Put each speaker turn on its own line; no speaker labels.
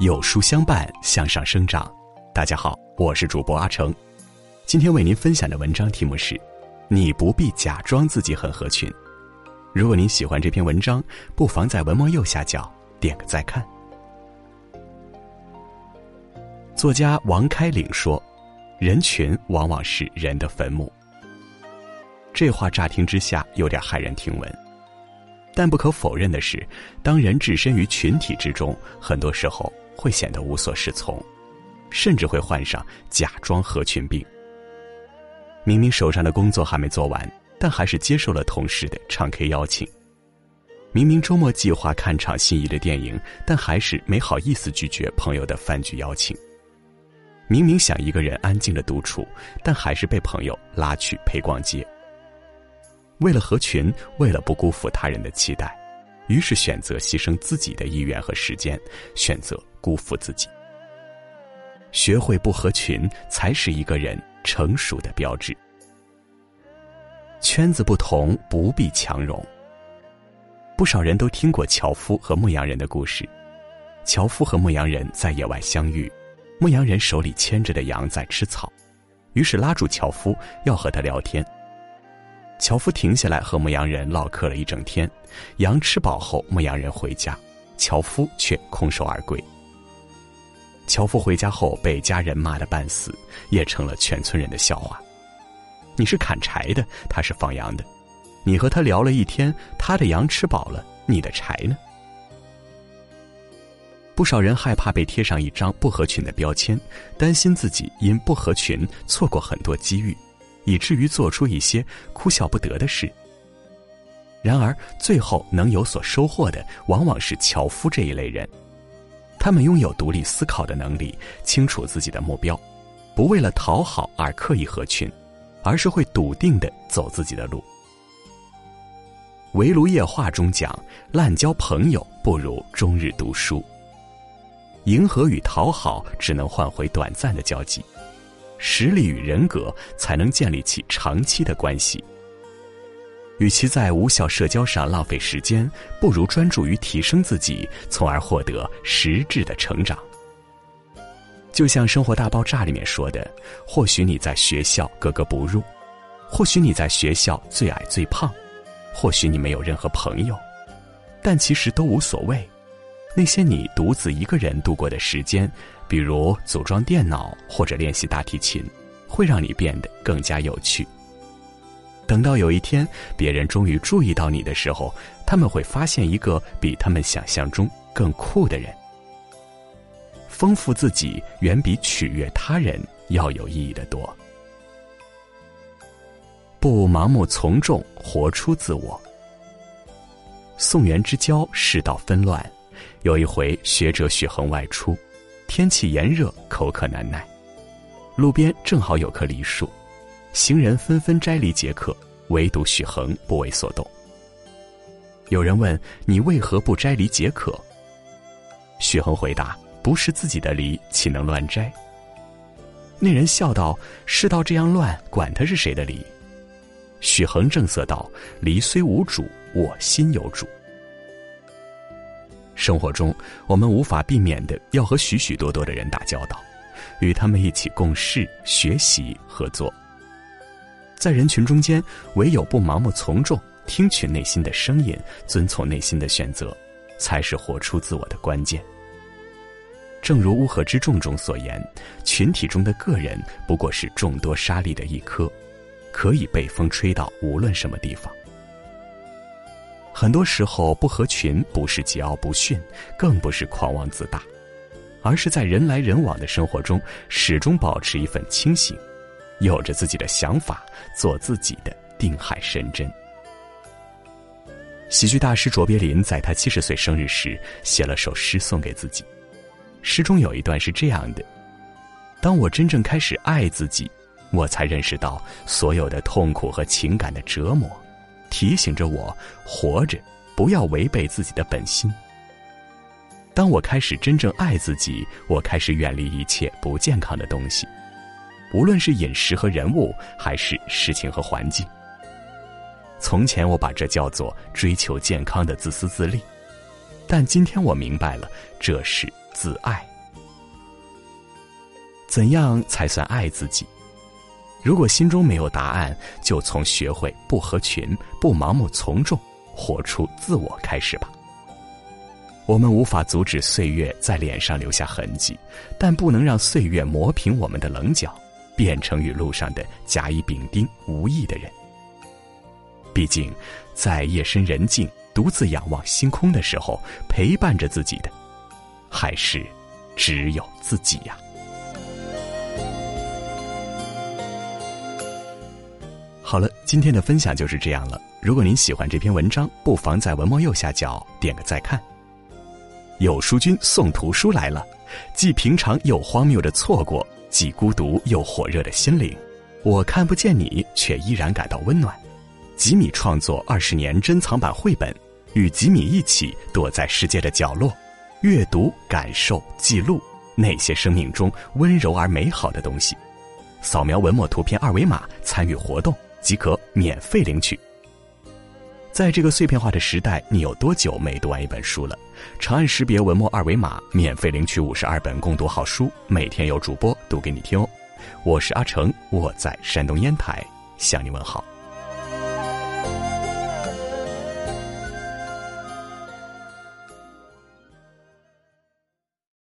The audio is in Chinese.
有书相伴，向上生长。大家好，我是主播阿成。今天为您分享的文章题目是：你不必假装自己很合群。如果您喜欢这篇文章，不妨在文末右下角点个再看。作家王开岭说：“人群往往是人的坟墓。”这话乍听之下有点骇人听闻，但不可否认的是，当人置身于群体之中，很多时候。会显得无所适从，甚至会患上假装合群病。明明手上的工作还没做完，但还是接受了同事的唱 K 邀请；明明周末计划看场心仪的电影，但还是没好意思拒绝朋友的饭局邀请；明明想一个人安静的独处，但还是被朋友拉去陪逛街。为了合群，为了不辜负他人的期待，于是选择牺牲自己的意愿和时间，选择。辜负自己，学会不合群，才是一个人成熟的标志。圈子不同，不必强融。不少人都听过樵夫和牧羊人的故事。樵夫和牧羊人在野外相遇，牧羊人手里牵着的羊在吃草，于是拉住樵夫要和他聊天。樵夫停下来和牧羊人唠嗑了一整天，羊吃饱后，牧羊人回家，樵夫却空手而归。樵夫回家后被家人骂得半死，也成了全村人的笑话。你是砍柴的，他是放羊的。你和他聊了一天，他的羊吃饱了，你的柴呢？不少人害怕被贴上一张不合群的标签，担心自己因不合群错过很多机遇，以至于做出一些哭笑不得的事。然而，最后能有所收获的，往往是樵夫这一类人。他们拥有独立思考的能力，清楚自己的目标，不为了讨好而刻意合群，而是会笃定的走自己的路。《围炉夜话》中讲：“滥交朋友不如终日读书。”迎合与讨好只能换回短暂的交集，实力与人格才能建立起长期的关系。与其在无效社交上浪费时间，不如专注于提升自己，从而获得实质的成长。就像《生活大爆炸》里面说的：“或许你在学校格格不入，或许你在学校最矮最胖，或许你没有任何朋友，但其实都无所谓。那些你独自一个人度过的时间，比如组装电脑或者练习大提琴，会让你变得更加有趣。”等到有一天，别人终于注意到你的时候，他们会发现一个比他们想象中更酷的人。丰富自己远比取悦他人要有意义的多。不盲目从众，活出自我。宋元之交，世道纷乱。有一回，学者许衡外出，天气炎热，口渴难耐，路边正好有棵梨树。行人纷纷摘梨解渴，唯独许衡不为所动。有人问：“你为何不摘梨解渴？”许衡回答：“不是自己的梨，岂能乱摘？”那人笑道：“世道这样乱，管他是谁的梨？”许衡正色道：“梨虽无主，我心有主。”生活中，我们无法避免的要和许许多多的人打交道，与他们一起共事、学习、合作。在人群中间，唯有不盲目从众，听取内心的声音，遵从内心的选择，才是活出自我的关键。正如《乌合之众》中所言，群体中的个人不过是众多沙粒的一颗，可以被风吹到无论什么地方。很多时候，不合群不是桀骜不驯，更不是狂妄自大，而是在人来人往的生活中，始终保持一份清醒。有着自己的想法，做自己的定海神针。喜剧大师卓别林在他七十岁生日时写了首诗送给自己，诗中有一段是这样的：“当我真正开始爱自己，我才认识到所有的痛苦和情感的折磨，提醒着我活着不要违背自己的本心。当我开始真正爱自己，我开始远离一切不健康的东西。”无论是饮食和人物，还是事情和环境，从前我把这叫做追求健康的自私自利，但今天我明白了，这是自爱。怎样才算爱自己？如果心中没有答案，就从学会不合群、不盲目从众、活出自我开始吧。我们无法阻止岁月在脸上留下痕迹，但不能让岁月磨平我们的棱角，变成与路上的甲乙丙丁无异的人。毕竟，在夜深人静、独自仰望星空的时候，陪伴着自己的，还是只有自己呀。好了，今天的分享就是这样了。如果您喜欢这篇文章，不妨在文末右下角点个再看。有书君送图书来了，既平常又荒谬的错过，既孤独又火热的心灵，我看不见你，却依然感到温暖。吉米创作二十年珍藏版绘本，与吉米一起躲在世界的角落，阅读、感受、记录那些生命中温柔而美好的东西。扫描文末图片二维码参与活动。即可免费领取。在这个碎片化的时代，你有多久没读完一本书了？长按识别文末二维码，免费领取五十二本共读好书，每天有主播读给你听哦。我是阿成，我在山东烟台向你问好。